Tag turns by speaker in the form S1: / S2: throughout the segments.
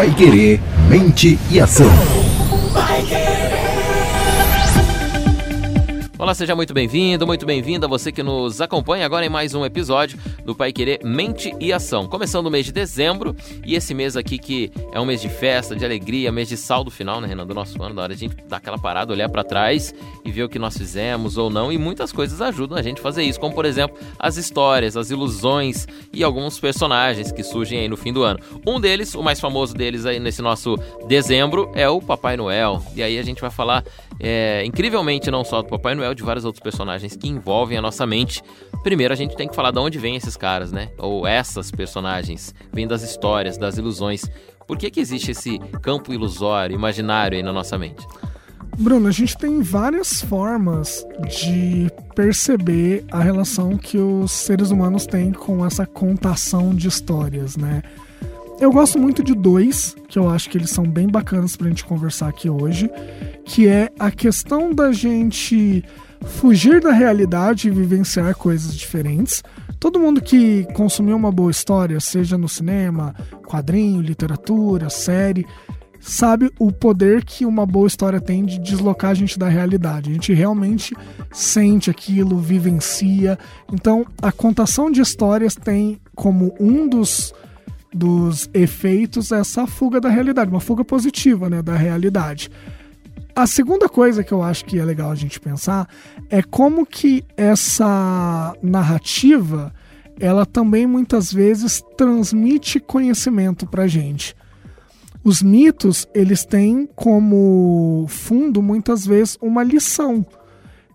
S1: Pai Querer, mente e ação.
S2: Olá, seja muito bem-vindo, muito bem-vinda você que nos acompanha agora em mais um episódio do Pai Querer Mente e Ação. Começando o mês de dezembro e esse mês aqui que é um mês de festa, de alegria, mês de saldo final, né, Renan, do nosso ano, da hora a gente dar aquela parada, olhar para trás e ver o que nós fizemos ou não e muitas coisas ajudam a gente a fazer isso, como por exemplo as histórias, as ilusões e alguns personagens que surgem aí no fim do ano. Um deles, o mais famoso deles aí nesse nosso dezembro é o Papai Noel. E aí a gente vai falar é, incrivelmente não só do Papai Noel, de vários outros personagens que envolvem a nossa mente. Primeiro a gente tem que falar de onde vêm esses caras, né? Ou essas personagens. Vêm das histórias, das ilusões. Por que, que existe esse campo ilusório, imaginário aí na nossa mente?
S3: Bruno, a gente tem várias formas de perceber a relação que os seres humanos têm com essa contação de histórias, né? Eu gosto muito de dois, que eu acho que eles são bem bacanas pra gente conversar aqui hoje, que é a questão da gente fugir da realidade e vivenciar coisas diferentes. Todo mundo que consumiu uma boa história, seja no cinema, quadrinho, literatura, série, sabe o poder que uma boa história tem de deslocar a gente da realidade. A gente realmente sente aquilo, vivencia. Então, a contação de histórias tem como um dos dos efeitos essa fuga da realidade, uma fuga positiva, né, da realidade. A segunda coisa que eu acho que é legal a gente pensar é como que essa narrativa ela também muitas vezes transmite conhecimento para gente. Os mitos eles têm como fundo muitas vezes uma lição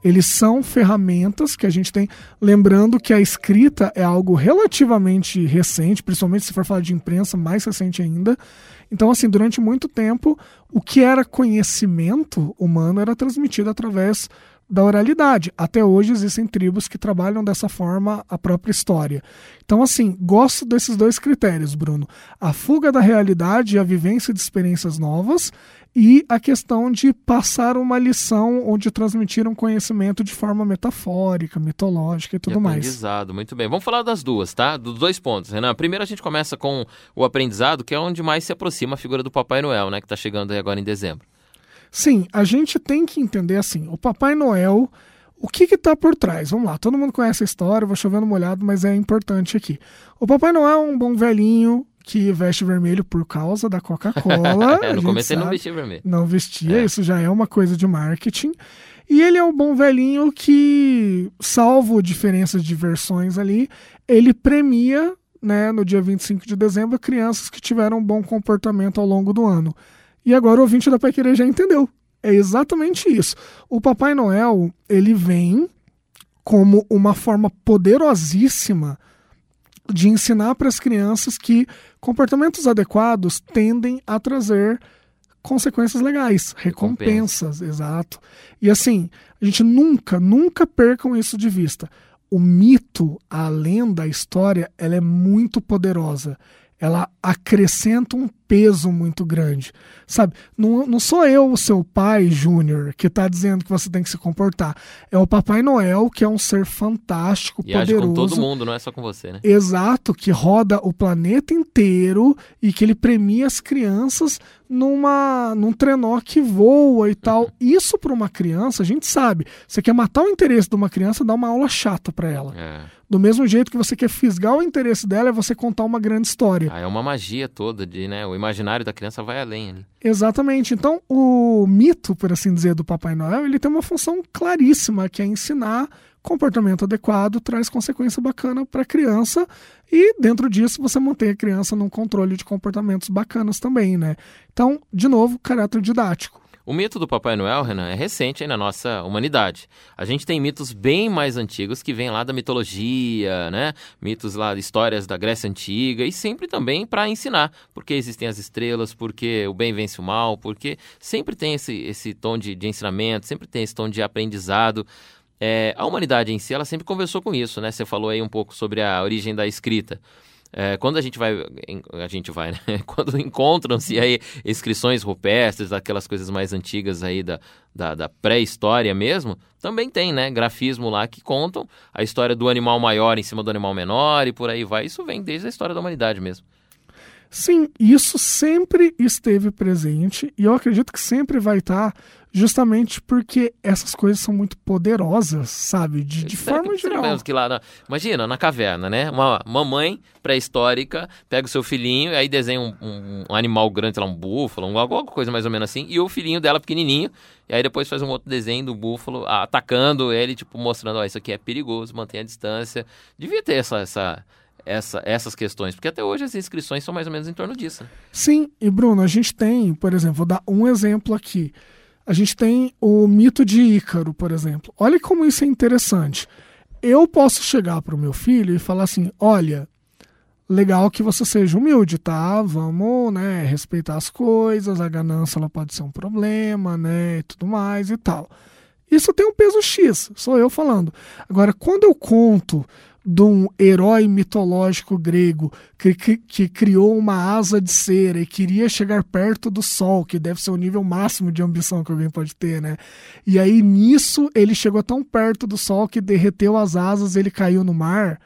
S3: eles são ferramentas que a gente tem. Lembrando que a escrita é algo relativamente recente, principalmente se for falar de imprensa, mais recente ainda. Então, assim, durante muito tempo, o que era conhecimento humano era transmitido através da oralidade. Até hoje existem tribos que trabalham dessa forma a própria história. Então, assim, gosto desses dois critérios, Bruno: a fuga da realidade e a vivência de experiências novas e a questão de passar uma lição ou de transmitir um conhecimento de forma metafórica, mitológica e tudo e mais.
S2: Aprendizado, muito bem. Vamos falar das duas, tá? Dos dois pontos, Renan. Primeiro a gente começa com o aprendizado, que é onde mais se aproxima a figura do Papai Noel, né? Que está chegando aí agora em dezembro.
S3: Sim, a gente tem que entender assim, o Papai Noel, o que está por trás? Vamos lá, todo mundo conhece a história, vou chovendo molhado, mas é importante aqui. O Papai Noel é um bom velhinho que veste vermelho por causa da Coca-Cola.
S2: no começo ele não vestia vermelho.
S3: Não vestia, é. isso já é uma coisa de marketing. E ele é um bom velhinho que, salvo diferenças de versões ali, ele premia, né, no dia 25 de dezembro, crianças que tiveram um bom comportamento ao longo do ano. E agora o ouvinte da Pai Querer já entendeu. É exatamente isso. O Papai Noel, ele vem como uma forma poderosíssima de ensinar para as crianças que comportamentos adequados tendem a trazer consequências legais, recompensas, Recompensa. exato. E assim, a gente nunca, nunca percam isso de vista. O mito, a lenda, a história, ela é muito poderosa. Ela acrescenta um peso muito grande. Sabe? Não, não sou eu, o seu pai, Júnior, que está dizendo que você tem que se comportar. É o Papai Noel, que é um ser fantástico,
S2: e
S3: poderoso.
S2: Age com todo mundo, não é só com você, né?
S3: Exato, que roda o planeta inteiro e que ele premia as crianças numa num trenó que voa e tal. Uhum. Isso para uma criança, a gente sabe. Você quer matar o interesse de uma criança, dá uma aula chata para ela. É. Do mesmo jeito que você quer fisgar o interesse dela, é você contar uma grande história.
S2: Ah, é uma magia toda de, né? O imaginário da criança vai além ali.
S3: Exatamente. Então, o mito, por assim dizer, do Papai Noel, ele tem uma função claríssima, que é ensinar comportamento adequado traz consequência bacana para a criança e dentro disso você mantém a criança num controle de comportamentos bacanas também, né? Então, de novo, caráter didático.
S2: O mito do Papai Noel, Renan, é recente aí na nossa humanidade. A gente tem mitos bem mais antigos que vêm lá da mitologia, né? Mitos lá, histórias da Grécia Antiga e sempre também para ensinar porque existem as estrelas, porque o bem vence o mal, porque sempre tem esse, esse tom de, de ensinamento, sempre tem esse tom de aprendizado. É, a humanidade em si, ela sempre conversou com isso, né? Você falou aí um pouco sobre a origem da escrita. É, quando a gente vai, a gente vai, né? Quando encontram-se aí inscrições rupestres, aquelas coisas mais antigas aí da, da, da pré-história mesmo, também tem, né? Grafismo lá que contam a história do animal maior em cima do animal menor e por aí vai. Isso vem desde a história da humanidade mesmo.
S3: Sim, isso sempre esteve presente e eu acredito que sempre vai estar, justamente porque essas coisas são muito poderosas, sabe? De, de forma geral.
S2: Mesmo que lá na, imagina, na caverna, né? Uma mamãe pré-histórica pega o seu filhinho e aí desenha um, um, um animal grande, lá, um búfalo, um, alguma coisa mais ou menos assim, e o filhinho dela pequenininho, e aí depois faz um outro desenho do búfalo atacando ele, tipo, mostrando, ó, isso aqui é perigoso, mantenha a distância. Devia ter essa, essa essa, essas questões? Porque até hoje as inscrições são mais ou menos em torno disso. Né?
S3: Sim, e Bruno, a gente tem, por exemplo, vou dar um exemplo aqui. A gente tem o mito de Ícaro, por exemplo. Olha como isso é interessante. Eu posso chegar para o meu filho e falar assim: olha, legal que você seja humilde, tá? Vamos, né, respeitar as coisas, a ganância ela pode ser um problema, né, e tudo mais e tal. Isso tem um peso X, sou eu falando. Agora, quando eu conto de um herói mitológico grego que, que, que, criou uma asa de cera e queria chegar perto do sol, que deve ser o nível máximo de ambição que alguém pode ter, né? E aí nisso ele chegou tão perto do sol que derreteu as asas, ele caiu no mar.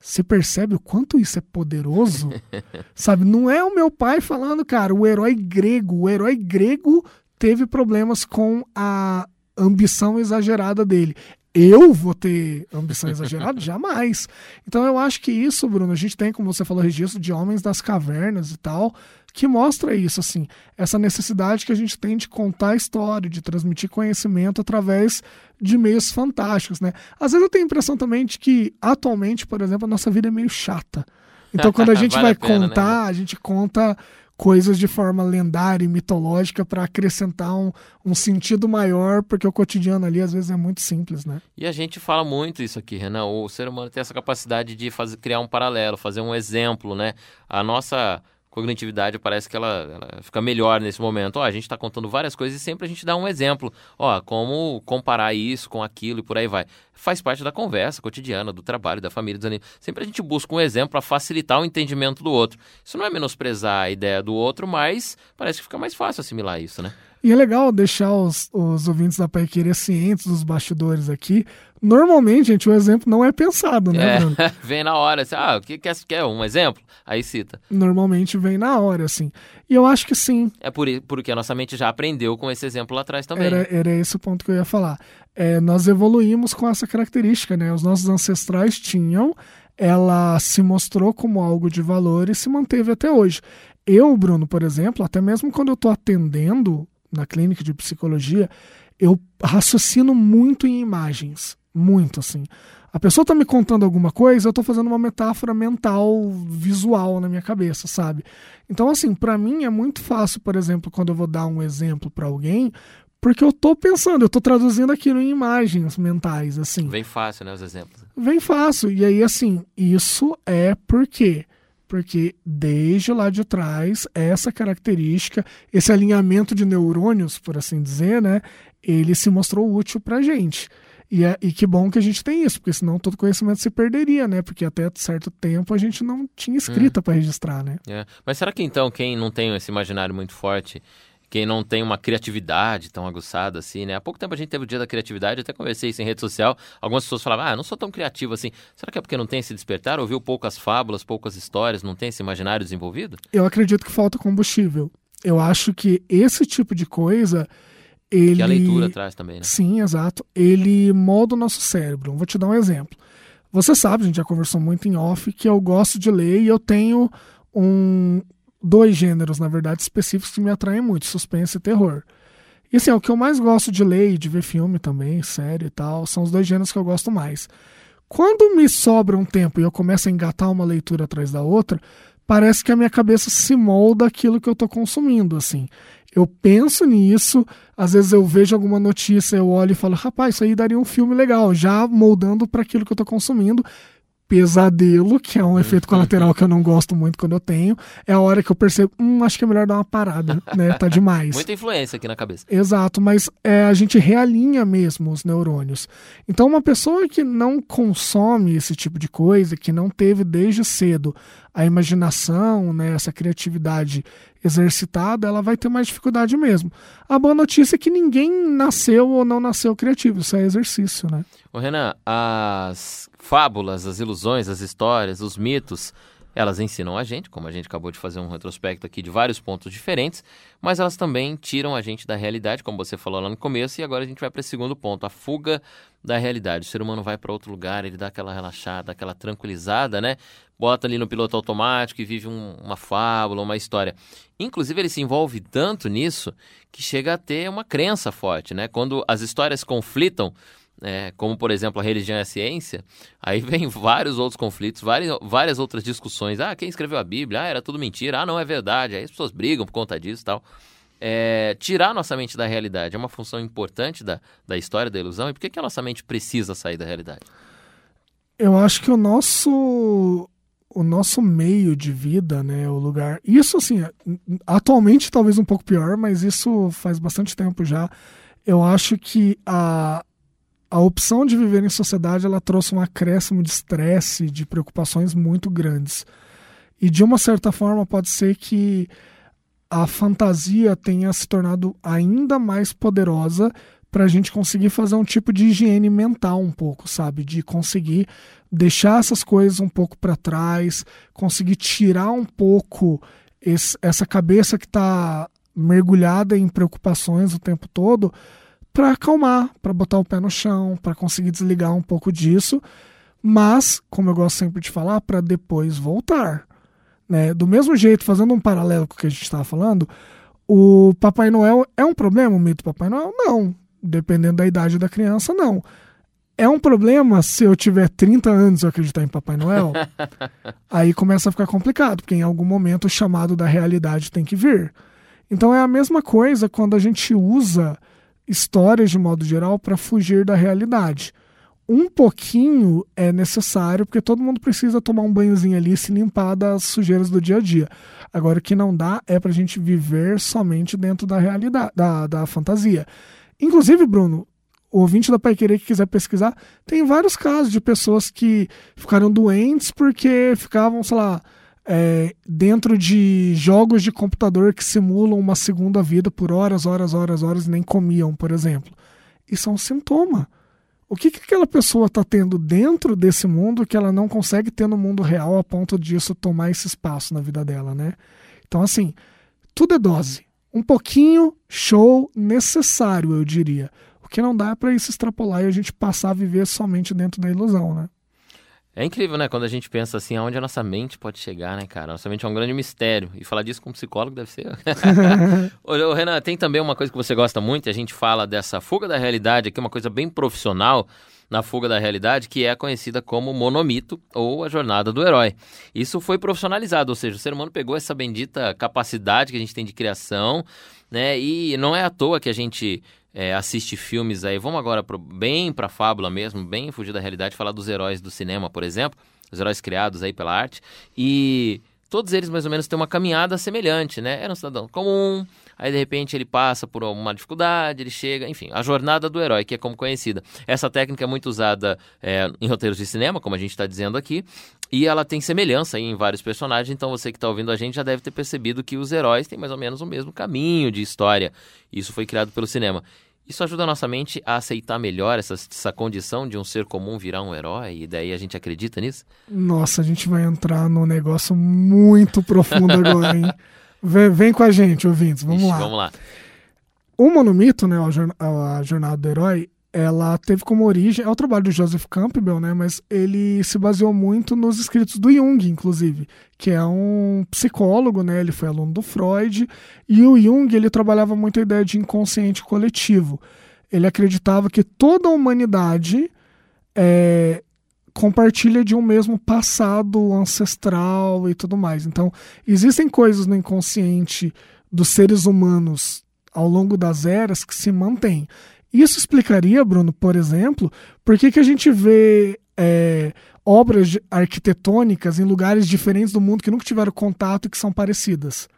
S3: Você percebe o quanto isso é poderoso? Sabe, não é o meu pai falando, cara, o herói grego, o herói grego teve problemas com a ambição exagerada dele eu vou ter ambição exagerada? Jamais. Então eu acho que isso, Bruno, a gente tem, como você falou, registro de homens das cavernas e tal, que mostra isso, assim, essa necessidade que a gente tem de contar a história, de transmitir conhecimento através de meios fantásticos, né? Às vezes eu tenho a impressão também de que, atualmente, por exemplo, a nossa vida é meio chata. Então, quando a gente vale vai a pena, né? contar, né? a gente conta coisas de forma lendária e mitológica para acrescentar um, um, sentido maior, porque o cotidiano ali às vezes é muito simples, né?
S2: E a gente fala muito isso aqui, Renan. O ser humano tem essa capacidade de fazer, criar um paralelo, fazer um exemplo, né? A nossa cognitividade parece que ela, ela fica melhor nesse momento. Ó, a gente está contando várias coisas e sempre a gente dá um exemplo. Ó, como comparar isso com aquilo e por aí vai. Faz parte da conversa cotidiana, do trabalho, da família, dos amigos. Sempre a gente busca um exemplo para facilitar o entendimento do outro. Isso não é menosprezar a ideia do outro, mas parece que fica mais fácil assimilar isso, né?
S3: E é legal deixar os, os ouvintes da Pai Querer cientes dos bastidores aqui. Normalmente, gente, o exemplo não é pensado, né,
S2: é, vem na hora, assim, ah, o que quer, quer um exemplo? Aí cita.
S3: Normalmente vem na hora, assim. E eu acho que sim.
S2: É por, porque a nossa mente já aprendeu com esse exemplo lá atrás também.
S3: Era, era esse o ponto que eu ia falar. É, nós evoluímos com essa característica, né? Os nossos ancestrais tinham, ela se mostrou como algo de valor e se manteve até hoje. Eu, Bruno, por exemplo, até mesmo quando eu estou atendendo na clínica de psicologia, eu raciocino muito em imagens. Muito, assim. A pessoa está me contando alguma coisa, eu estou fazendo uma metáfora mental, visual na minha cabeça, sabe? Então, assim, para mim é muito fácil, por exemplo, quando eu vou dar um exemplo para alguém, porque eu estou pensando, eu estou traduzindo aquilo em imagens mentais, assim.
S2: Vem fácil, né, os exemplos?
S3: Vem fácil. E aí, assim, isso é porque porque desde lá de trás, essa característica, esse alinhamento de neurônios, por assim dizer, né, ele se mostrou útil para a gente. E, é, e que bom que a gente tem isso, porque senão todo conhecimento se perderia, né? Porque até certo tempo a gente não tinha escrita hum. para registrar, né?
S2: É. Mas será que então quem não tem esse imaginário muito forte quem não tem uma criatividade tão aguçada assim, né? Há pouco tempo a gente teve o dia da criatividade, até conversei isso em rede social. Algumas pessoas falavam, ah, não sou tão criativo assim. Será que é porque não tem esse despertar? Ouviu poucas fábulas, poucas histórias, não tem esse imaginário desenvolvido?
S3: Eu acredito que falta combustível. Eu acho que esse tipo de coisa. Ele... Que
S2: a leitura traz também, né?
S3: Sim, exato. Ele molda o nosso cérebro. Vou te dar um exemplo. Você sabe, a gente já conversou muito em off, que eu gosto de ler e eu tenho um, dois gêneros, na verdade, específicos que me atraem muito: suspense e terror. E assim, é o que eu mais gosto de ler e de ver filme também, série e tal, são os dois gêneros que eu gosto mais. Quando me sobra um tempo e eu começo a engatar uma leitura atrás da outra, parece que a minha cabeça se molda aquilo que eu estou consumindo, assim. Eu penso nisso, às vezes eu vejo alguma notícia, eu olho e falo, rapaz, isso aí daria um filme legal, já moldando para aquilo que eu estou consumindo pesadelo, que é um efeito colateral que eu não gosto muito quando eu tenho, é a hora que eu percebo, hum, acho que é melhor dar uma parada, né? Tá demais.
S2: Muita influência aqui na cabeça.
S3: Exato, mas é, a gente realinha mesmo os neurônios. Então, uma pessoa que não consome esse tipo de coisa, que não teve desde cedo a imaginação, né, essa criatividade exercitada, ela vai ter mais dificuldade mesmo. A boa notícia é que ninguém nasceu ou não nasceu criativo, isso é exercício, né?
S2: Ô Renan, as fábulas, as ilusões, as histórias, os mitos, Elas ensinam a gente, como a gente acabou de fazer um retrospecto aqui de vários pontos diferentes, mas elas também tiram a gente da realidade, como você falou lá no começo, e agora a gente vai para o segundo ponto, a fuga da realidade. O ser humano vai para outro lugar, ele dá aquela relaxada, aquela tranquilizada, né? Bota ali no piloto automático e vive um, uma fábula, uma história. Inclusive, ele se envolve tanto nisso que chega a ter uma crença forte, né? Quando as histórias conflitam, é, como por exemplo a religião e a ciência, aí vem vários outros conflitos, várias, várias outras discussões. Ah, quem escreveu a Bíblia? Ah, era tudo mentira. Ah, não é verdade. Aí as pessoas brigam por conta disso e tal. É, tirar nossa mente da realidade é uma função importante da, da história da ilusão. E por que, que a nossa mente precisa sair da realidade?
S3: Eu acho que o nosso o nosso meio de vida, né, o lugar. Isso assim, atualmente talvez um pouco pior, mas isso faz bastante tempo já. Eu acho que a a opção de viver em sociedade ela trouxe um acréscimo de estresse, de preocupações muito grandes. E de uma certa forma pode ser que a fantasia tenha se tornado ainda mais poderosa para a gente conseguir fazer um tipo de higiene mental um pouco, sabe? De conseguir deixar essas coisas um pouco para trás, conseguir tirar um pouco esse, essa cabeça que está mergulhada em preocupações o tempo todo para acalmar, para botar o pé no chão, para conseguir desligar um pouco disso, mas, como eu gosto sempre de falar, para depois voltar. Né? Do mesmo jeito, fazendo um paralelo com o que a gente estava falando, o Papai Noel é um problema, o mito Papai Noel? Não. Dependendo da idade da criança, não. É um problema se eu tiver 30 anos e acreditar em Papai Noel? aí começa a ficar complicado, porque em algum momento o chamado da realidade tem que vir. Então é a mesma coisa quando a gente usa histórias de modo geral para fugir da realidade. Um pouquinho é necessário, porque todo mundo precisa tomar um banhozinho ali e se limpar das sujeiras do dia a dia. Agora, o que não dá é para a gente viver somente dentro da realidade, da, da fantasia. Inclusive, Bruno, o ouvinte da Pai Querer que quiser pesquisar, tem vários casos de pessoas que ficaram doentes porque ficavam, sei lá, é, dentro de jogos de computador que simulam uma segunda vida por horas, horas, horas, horas e nem comiam, por exemplo. Isso é um sintoma. O que, que aquela pessoa está tendo dentro desse mundo que ela não consegue ter no mundo real a ponto disso tomar esse espaço na vida dela, né? Então, assim, tudo é dose. Um pouquinho, show, necessário, eu diria. O que não dá é para isso extrapolar e a gente passar a viver somente dentro da ilusão, né?
S2: É incrível, né? Quando a gente pensa assim, aonde a nossa mente pode chegar, né, cara? Nossa mente é um grande mistério. E falar disso com um psicólogo deve ser. ô, Renan, tem também uma coisa que você gosta muito, a gente fala dessa fuga da realidade aqui, uma coisa bem profissional na fuga da realidade, que é conhecida como monomito ou a jornada do herói. Isso foi profissionalizado, ou seja, o ser humano pegou essa bendita capacidade que a gente tem de criação, né? E não é à toa que a gente é, assiste filmes aí, vamos agora pro, bem para a fábula mesmo, bem fugir da realidade, falar dos heróis do cinema, por exemplo, os heróis criados aí pela arte, e todos eles mais ou menos têm uma caminhada semelhante, né? Era um cidadão comum, aí de repente ele passa por uma dificuldade, ele chega, enfim, a jornada do herói, que é como conhecida. Essa técnica é muito usada é, em roteiros de cinema, como a gente está dizendo aqui, e ela tem semelhança em vários personagens, então você que está ouvindo a gente já deve ter percebido que os heróis têm mais ou menos o mesmo caminho de história. Isso foi criado pelo cinema. Isso ajuda a nossa mente a aceitar melhor essa, essa condição de um ser comum virar um herói, e daí a gente acredita nisso?
S3: Nossa, a gente vai entrar num negócio muito profundo agora, hein? Vem, vem, com a gente, ouvintes, vamos Ixi, lá.
S2: Vamos lá.
S3: O monomito, né, a jornada do herói, ela teve como origem, é o trabalho do Joseph Campbell, né, mas ele se baseou muito nos escritos do Jung, inclusive, que é um psicólogo, né, ele foi aluno do Freud, e o Jung, ele trabalhava muito a ideia de inconsciente coletivo. Ele acreditava que toda a humanidade é, compartilha de um mesmo passado ancestral e tudo mais. Então, existem coisas no inconsciente dos seres humanos ao longo das eras que se mantêm. Isso explicaria, Bruno, por exemplo, por que, que a gente vê é, obras arquitetônicas em lugares diferentes do mundo que nunca tiveram contato e que são parecidas.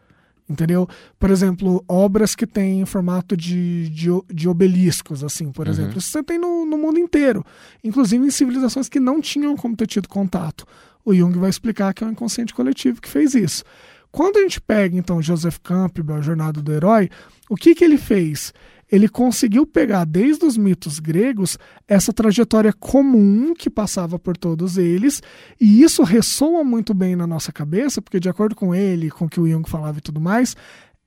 S3: Entendeu? Por exemplo, obras que têm formato de, de, de obeliscos, assim, por uhum. exemplo. Isso você tem no, no mundo inteiro. Inclusive em civilizações que não tinham como ter tido contato. O Jung vai explicar que é o inconsciente coletivo que fez isso. Quando a gente pega, então, Joseph Campbell, a Jornada do Herói, o que, que ele fez? Ele conseguiu pegar desde os mitos gregos essa trajetória comum que passava por todos eles, e isso ressoa muito bem na nossa cabeça, porque, de acordo com ele, com o que o Jung falava e tudo mais,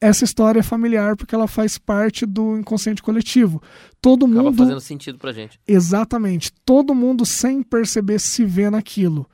S3: essa história é familiar porque ela faz parte do inconsciente coletivo. Todo
S2: Acaba
S3: mundo.
S2: fazendo sentido pra gente.
S3: Exatamente. Todo mundo, sem perceber, se vê naquilo.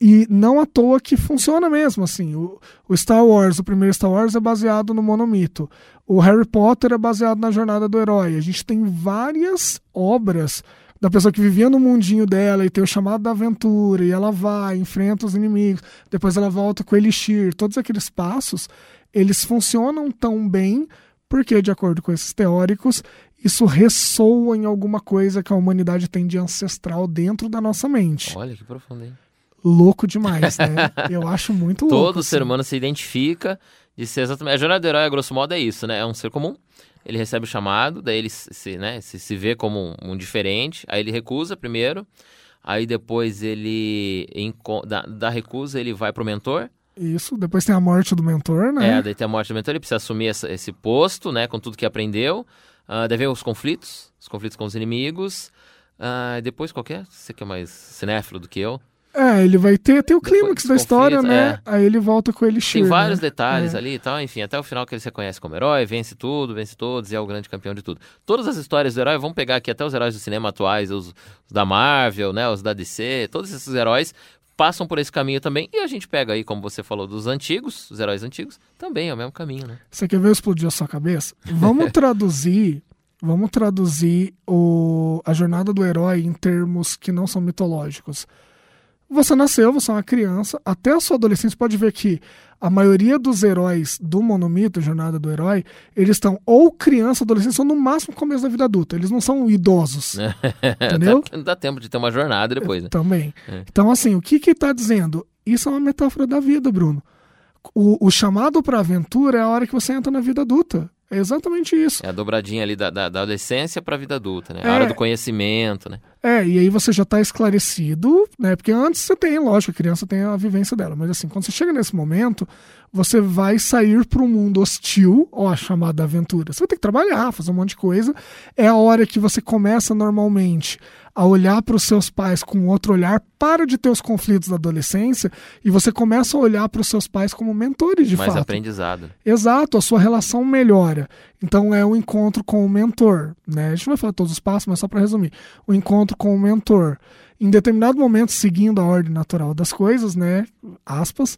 S3: E não à toa que funciona mesmo, assim. O, o, Star Wars, o primeiro Star Wars é baseado no monomito. O Harry Potter é baseado na jornada do herói. A gente tem várias obras da pessoa que vivia no mundinho dela e tem o chamado da aventura, e ela vai, enfrenta os inimigos, depois ela volta com o Elixir. Todos aqueles passos, eles funcionam tão bem porque, de acordo com esses teóricos, isso ressoa em alguma coisa que a humanidade tem de ancestral dentro da nossa mente.
S2: Olha que profundo, hein?
S3: Louco demais, né? Eu acho muito louco.
S2: Todo
S3: assim.
S2: ser humano se identifica de ser exatamente. A jornada do herói, a grosso modo, é isso, né? É um ser comum. Ele recebe o chamado, daí ele se, né, se, se vê como um, um diferente, aí ele recusa primeiro, aí depois ele da, da recusa ele vai pro mentor.
S3: Isso, depois tem a morte do mentor, né?
S2: É, daí tem a morte do mentor, ele precisa assumir essa, esse posto, né, com tudo que aprendeu. Uh, daí vem os conflitos, os conflitos com os inimigos. Uh, depois qualquer, você que é mais cinéfilo do que eu.
S3: É, ele vai ter, ter o clímax da história, né?
S2: É.
S3: Aí ele volta com ele
S2: Tem vários
S3: né?
S2: detalhes
S3: é.
S2: ali e tal, enfim, até o final que ele se reconhece como herói, vence tudo, vence todos e é o grande campeão de tudo. Todas as histórias do herói, vamos pegar aqui até os heróis do cinema atuais, os, os da Marvel, né, os da DC, todos esses heróis passam por esse caminho também. E a gente pega aí, como você falou, dos antigos, os heróis antigos, também é o mesmo caminho, né?
S3: Você quer ver explodir a sua cabeça? Vamos traduzir Vamos traduzir o, a jornada do herói em termos que não são mitológicos. Você nasceu, você é uma criança, até a sua adolescência pode ver que a maioria dos heróis do monomito, Jornada do Herói, eles estão ou criança, adolescente, ou no máximo começo da vida adulta. Eles não são idosos. entendeu?
S2: Dá, dá, tempo de ter uma jornada depois, né?
S3: Também. É. Então, assim, o que que tá dizendo? Isso é uma metáfora da vida, Bruno. O, o chamado para aventura é a hora que você entra na vida adulta. É exatamente isso.
S2: É a dobradinha ali da, da, da adolescência para a vida adulta, né? A é, hora do conhecimento, né?
S3: É, e aí você já está esclarecido, né? Porque antes você tem, lógico, a criança tem a vivência dela, mas assim, quando você chega nesse momento, você vai sair para um mundo hostil, ó, a chamada aventura. Você vai ter que trabalhar, fazer um monte de coisa. É a hora que você começa normalmente a olhar para os seus pais com outro olhar, para de ter os conflitos da adolescência e você começa a olhar para os seus pais como mentores de
S2: Mais
S3: fato.
S2: aprendizado.
S3: Exato, a sua relação melhora. Então é o um encontro com o mentor, né? A gente não vai falar todos os passos, mas só para resumir. O encontro com o mentor. Em determinado momento, seguindo a ordem natural das coisas, né? Aspas,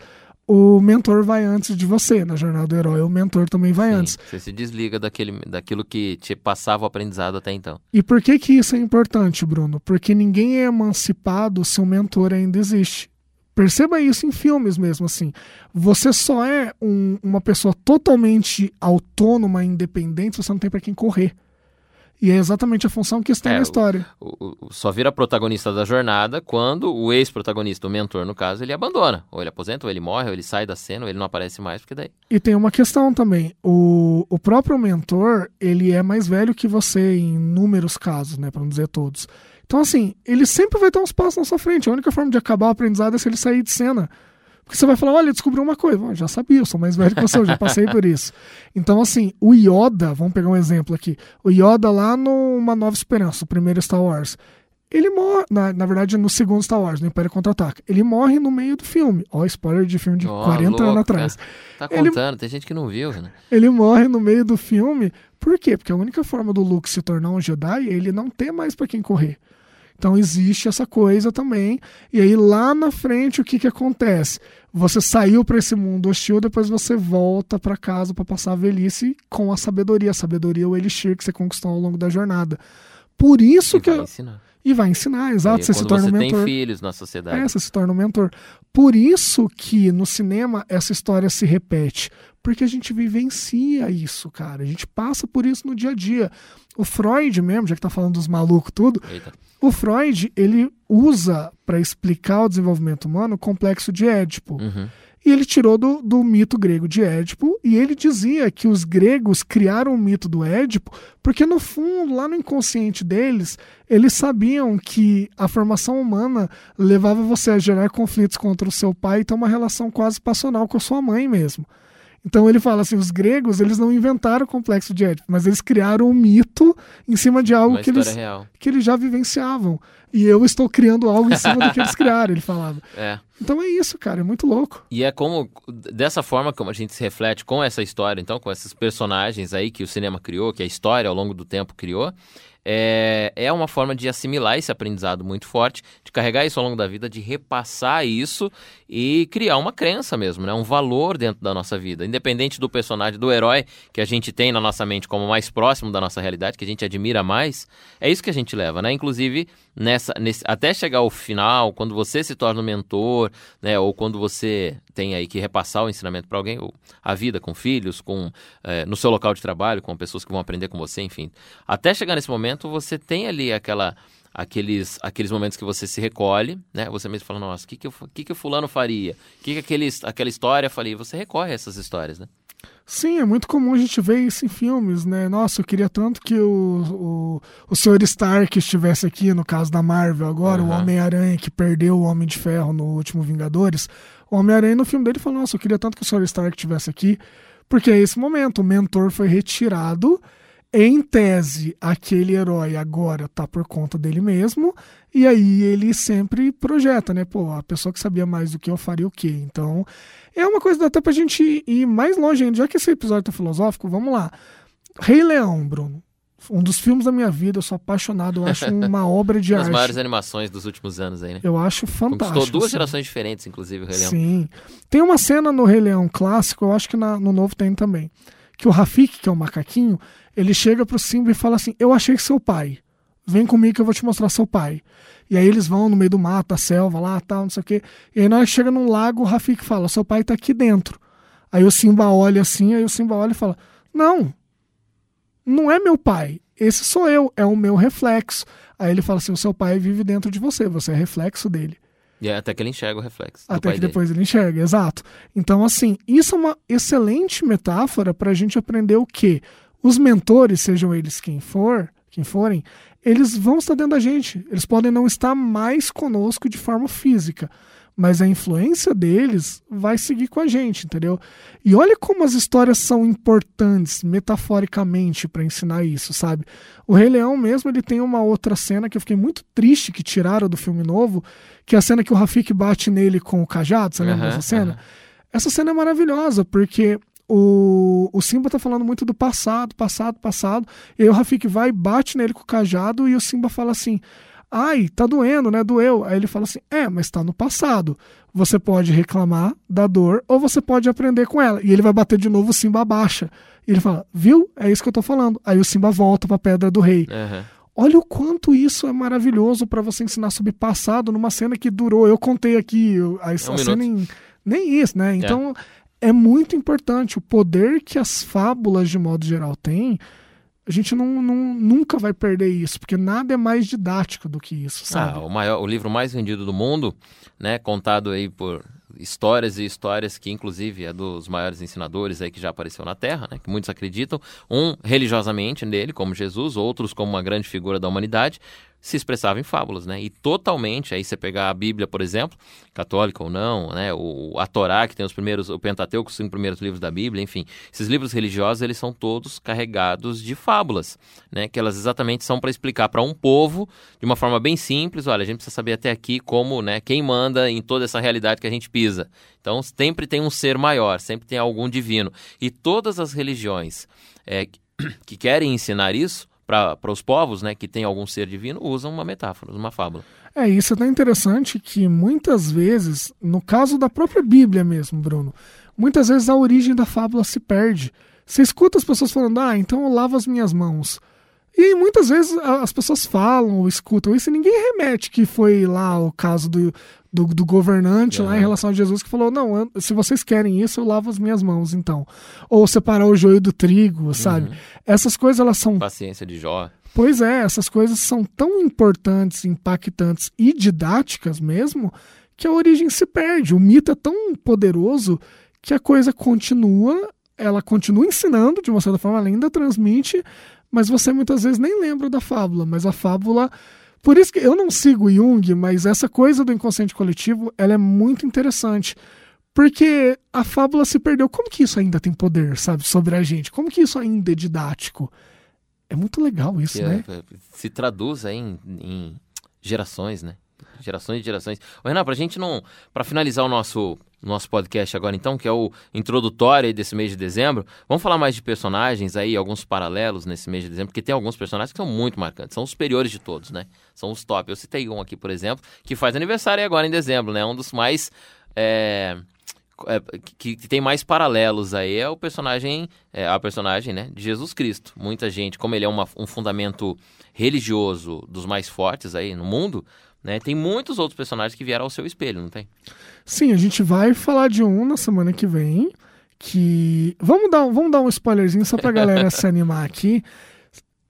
S3: o mentor vai antes de você. Na jornada do herói, o mentor também vai
S2: Sim,
S3: antes.
S2: Você se desliga daquele, daquilo que te passava o aprendizado até então.
S3: E por que, que isso é importante, Bruno? Porque ninguém é emancipado se o mentor ainda existe. Perceba isso em filmes mesmo, assim. Você só é um, uma pessoa totalmente autônoma, independente, se você não tem para quem correr. E é exatamente a função que isso tem
S2: É,
S3: na história.
S2: O, o- só vira protagonista da jornada quando o ex-protagonista, o mentor no caso, ele abandona. Ou ele aposenta, ou ele morre, ou ele sai da cena, ou ele não aparece mais, porque daí.
S3: E tem uma questão também. O, o próprio mentor, ele é mais velho que você em inúmeros casos, né? Pra não dizer todos. Então, assim, ele sempre vai ter uns passos na sua frente. A única forma de acabar o aprendizado é se ele sair de cena. Porque você vai falar, olha, descobriu uma coisa. Já sabia, eu sou mais velho que você, eu já passei por isso. Então, assim, o Yoda, vamos pegar um exemplo aqui. O Yoda lá no Uma Nova Esperança, o primeiro Star Wars. Ele morre, na, na verdade, no segundo Star Wars, no Império Contra-Ataca. Ele morre no meio do filme. Ó, spoiler de filme de
S2: Ó,
S3: 40 anos
S2: louco,
S3: atrás.
S2: Tá
S3: Ele-
S2: contando, tem gente que não viu, né?
S3: Ele morre no meio do filme. Por quê? Porque a única forma do Luke se tornar um Jedi é ele não ter mais pra quem correr. Então existe essa coisa também. E aí lá na frente o que que acontece? Você saiu pra esse mundo hostil, depois você volta pra casa pra passar a velhice com a sabedoria. A sabedoria é o elixir que você conquistou ao longo da jornada. Por isso que
S2: vai
S3: eu-
S2: ensinar.
S3: E vai ensinar, exato, você se torna
S2: você
S3: um
S2: tem
S3: mentor.
S2: filhos na sociedade.
S3: É, você se torna um mentor. Por isso que no cinema essa história se repete. Porque a gente vivencia isso, cara. A gente passa por isso no dia a dia. O Freud mesmo, já que tá falando dos malucos tudo,
S2: Eita.
S3: o Freud, ele usa para explicar o desenvolvimento humano o complexo de Édipo.
S2: Uhum.
S3: E ele tirou do, do mito grego de Édipo, e ele dizia que os gregos criaram o mito do Édipo porque, no fundo, lá no inconsciente deles, eles sabiam que a formação humana levava você a gerar conflitos contra o seu pai e ter uma relação quase passional com a sua mãe mesmo. Então ele fala assim, os gregos eles não inventaram o complexo de Édipo, mas eles criaram um mito em cima de algo que eles,
S2: real.
S3: que eles já vivenciavam. E eu estou criando algo em cima do que eles criaram, ele falava.
S2: É.
S3: Então é isso, cara, é muito louco.
S2: E é como, dessa forma como a gente se reflete com essa história, então, com esses personagens aí que o cinema criou, que a história ao longo do tempo criou, é, é uma forma de assimilar esse aprendizado muito forte, de carregar isso ao longo da vida, de repassar isso e criar uma crença mesmo, né? um valor dentro da nossa vida. Independente do personagem, do herói que a gente tem na nossa mente como mais próximo da nossa realidade, que a gente admira mais, é isso que a gente leva, né? Inclusive, nessa, nesse, até chegar ao final, quando você se torna um mentor, né? ou quando você tem aí que repassar o ensinamento para alguém, ou a vida com filhos, com é, no seu local de trabalho, com pessoas que vão aprender com você, enfim. Até chegar nesse momento, você tem ali aquela aqueles, aqueles momentos que você se recolhe, né? Você mesmo fala, nossa, o que que, eu, que fulano faria? O que que aquele, aquela história faria? Você recorre a essas histórias, né?
S3: Sim, é muito comum a gente ver isso em filmes, né? Nossa, eu queria tanto que o, o, o Sr. Stark estivesse aqui, no caso da Marvel agora, uhum. o Homem-Aranha que perdeu o Homem de Ferro no último Vingadores. O Homem-Aranha no filme dele falou, nossa, eu queria tanto que o Sr. Stark estivesse aqui, porque é esse momento, o mentor foi retirado em tese, aquele herói agora tá por conta dele mesmo, e aí ele sempre projeta, né? Pô, a pessoa que sabia mais do que eu faria o quê? Então, é uma coisa até pra gente ir mais longe ainda, já que esse episódio tá filosófico, vamos lá. Rei Leão, Bruno. Um dos filmes da minha vida, eu sou apaixonado, eu acho uma obra de
S2: uma
S3: arte.
S2: das maiores animações dos últimos anos aí, né?
S3: Eu acho fantástico.
S2: Conquistou duas
S3: assim.
S2: gerações diferentes, inclusive, o Rei Leão.
S3: Sim. Tem uma cena no Rei Leão clássico, eu acho que na, no novo tem também, que o Rafik, que é o macaquinho, ele chega pro Simba e fala assim: Eu achei que seu pai. Vem comigo que eu vou te mostrar seu pai. E aí eles vão no meio do mato, da selva lá, tal, não sei o quê. E aí na hora que chega num lago, o Rafik fala: Seu pai tá aqui dentro. Aí o Simba olha assim, aí o Simba olha e fala: Não, não é meu pai. Esse sou eu, é o meu reflexo. Aí ele fala assim: O seu pai vive dentro de você, você é reflexo dele.
S2: E é até que ele enxerga o reflexo.
S3: Até que
S2: dele.
S3: depois ele enxerga, exato. Então, assim, isso é uma excelente metáfora para a gente aprender o quê? Os mentores, sejam eles quem for, quem forem, eles vão estar dentro da gente. Eles podem não estar mais conosco de forma física, mas a influência deles vai seguir com a gente, entendeu? E olha como as histórias são importantes metaforicamente para ensinar isso, sabe? O Rei Leão mesmo, ele tem uma outra cena que eu fiquei muito triste que tiraram do filme novo, que é a cena que o Rafik bate nele com o cajado, você lembra
S2: Aham,
S3: dessa cena?
S2: aham.
S3: Essa cena é maravilhosa, porque o, o Simba tá falando muito do passado, passado, passado. E aí o Rafik vai e bate nele com o cajado e o Simba fala assim: Ai, tá doendo, né? Doeu. Aí ele fala assim: É, mas tá no passado. Você pode reclamar da dor ou você pode aprender com ela. E ele vai bater de novo, o Simba abaixa. E ele fala: Viu? É isso que eu tô falando. Aí o Simba volta pra Pedra do Rei.
S2: Aham.
S3: Olha o quanto isso é maravilhoso para você ensinar sobre passado numa cena que durou. Eu contei aqui a, a
S2: um
S3: cena em. Nem isso, né? Então é. Muito importante o poder que as fábulas, de modo geral, têm. A gente não, não- nunca vai perder isso, porque nada é mais didático do que isso, sabe?
S2: Ah, o, maior, o livro mais vendido do mundo, né? Contado aí por histórias e histórias que, inclusive, é dos maiores ensinadores aí que já apareceu na Terra, né? Que muitos acreditam. Um religiosamente nele, como Jesus, outros como uma grande figura da humanidade, se expressava em fábulas, né? E totalmente, aí você pegar a Bíblia, por exemplo, católica ou não, né? O, a Torá, que tem os primeiros, o Pentateuco, os cinco primeiros livros da Bíblia, enfim. Esses livros religiosos, eles são todos carregados de fábulas, né? Que elas exatamente são para explicar para um povo, de uma forma bem simples, olha, a gente precisa saber até aqui como, né? Quem manda em toda essa realidade que a gente pisa. Então, sempre tem um ser maior, sempre tem algum divino. E todas as religiões é, que querem ensinar isso para os povos, né, que tem algum ser divino, usam uma metáfora, uma fábula.
S3: É, isso é tão interessante que muitas vezes, no caso da própria Bíblia mesmo, Bruno, muitas vezes a origem da fábula se perde. Você escuta as pessoas falando, ah, então eu lavo as minhas mãos. E aí, muitas vezes as pessoas falam ou escutam isso e ninguém remete que foi lá o caso do, do, do governante lá em relação a Jesus que falou, não, eu- se vocês querem isso, eu lavo as minhas mãos, então. Ou separar o joio do trigo, sabe? Essas coisas, elas são
S2: Paciência de Jó.
S3: Pois é, essas coisas são tão importantes, impactantes e didáticas mesmo, que a origem se perde. O mito é tão poderoso que a coisa continua, ela continua ensinando, de uma certa forma, ela ainda transmite, mas você muitas vezes nem lembra da fábula, mas a fábula. Por isso que eu não sigo Jung, mas essa coisa do inconsciente coletivo ela é muito interessante. Porque a fábula se perdeu. Como que isso ainda tem poder, sabe, sobre a gente? Como que isso ainda é didático? É muito legal isso,
S2: Que,
S3: né?
S2: é, se traduz aí em, em gerações, né? Gerações e gerações. Ô, Renan, pra gente não. Pra finalizar o nosso, nosso podcast agora, então, que é o introdutório desse mês de dezembro, vamos falar mais de personagens aí, alguns paralelos nesse mês de dezembro, porque tem alguns personagens que são muito marcantes, são os superiores de todos, né? São os top. Eu citei um aqui, por exemplo, que faz aniversário agora em dezembro, né? Um dos mais. é, é, que, que tem mais paralelos aí é o personagem, é, a personagem, né, de Jesus Cristo. Muita gente, como ele é uma- um fundamento religioso dos mais fortes aí no mundo, né, tem muitos outros personagens que vieram ao seu espelho, não tem?
S3: Sim, a gente vai falar de um na semana que vem. Que. Vamos dar, vamos dar um spoilerzinho só pra galera se animar aqui.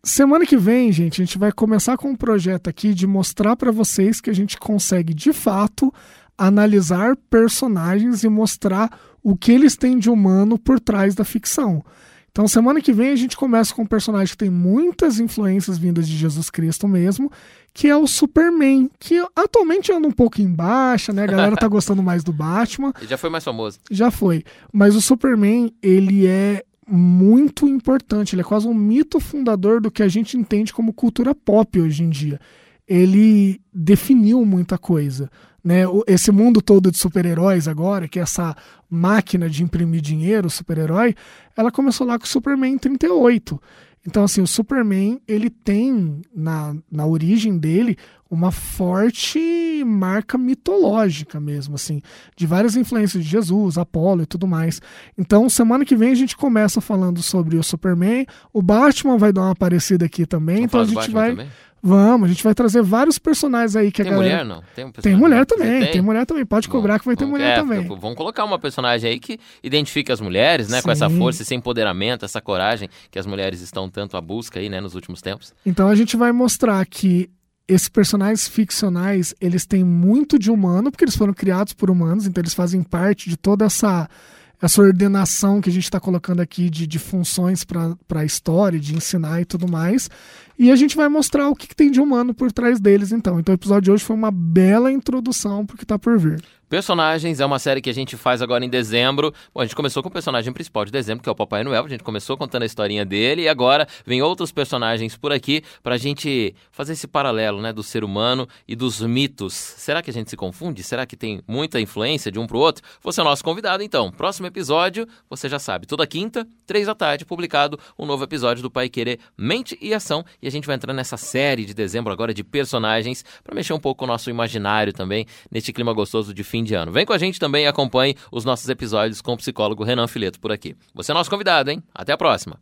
S3: Semana que vem, gente, a gente vai começar com um projeto aqui de mostrar pra vocês que a gente consegue, de fato, analisar personagens e mostrar o que eles têm de humano por trás da ficção. Então, semana que vem a gente começa com um personagem que tem muitas influências vindas de Jesus Cristo mesmo, que é o Superman, que atualmente anda um pouco em baixa, né? A galera tá gostando mais do Batman,
S2: Ele já foi mais famoso.
S3: já foi. Mas o Superman, ele é muito importante, ele é quase um mito fundador do que a gente entende como cultura pop hoje em dia. Ele definiu muita coisa. Né? Esse mundo todo de super-heróis agora, que é essa máquina de imprimir dinheiro, super-herói, ela começou lá com o Superman em 38. Então, assim, o Superman, ele tem na, na origem dele uma forte marca mitológica mesmo, assim, de várias influências de Jesus, Apolo e tudo mais. Então, semana que vem a gente começa falando sobre o Superman, o Batman vai dar uma aparecida aqui também,
S2: Vamos
S3: então a gente vai,
S2: também?
S3: Vamos, a gente vai trazer vários personagens aí que
S2: Tem
S3: a galera
S2: mulher, não? Tem, um
S3: tem mulher também,
S2: Tem?
S3: tem mulher também. Pode
S2: Bom,
S3: cobrar que vai ter
S2: bom,
S3: mulher
S2: é,
S3: também.
S2: Vamos colocar uma personagem aí que identifica as mulheres, né? Com essa
S3: Sim.
S2: força, esse empoderamento, essa coragem que as mulheres estão tanto à busca aí, né? Nos últimos tempos.
S3: Então a gente vai mostrar que esses personagens ficcionais, eles têm muito de humano, porque eles foram criados por humanos, então eles fazem parte de toda essa essa ordenação que a gente está colocando aqui de, de funções para a história, de ensinar e tudo mais. E a gente vai mostrar o que, que tem de humano por trás deles, então. Então o episódio de hoje foi uma bela introdução para o que está por vir.
S2: Personagens é uma série que a gente faz agora em dezembro. Bom, a gente começou com o personagem principal de dezembro, que é o Papai Noel. A gente começou contando a historinha dele e agora vem outros personagens por aqui pra gente fazer esse paralelo, né, do ser humano e dos mitos. Será que a gente se confunde? Será que tem muita influência de um pro outro? Você é o nosso convidado, então. Próximo episódio, você já sabe, toda quinta, três da tarde, publicado um novo episódio do Pai Querer Mente e Ação. E a gente vai entrar nessa série de dezembro agora de personagens pra mexer um pouco com o nosso imaginário também, neste clima gostoso de fim de ano. Vem com a gente também e acompanhe os nossos episódios com o psicólogo Renan Fileto por aqui. Você é nosso convidado, hein? Até a próxima.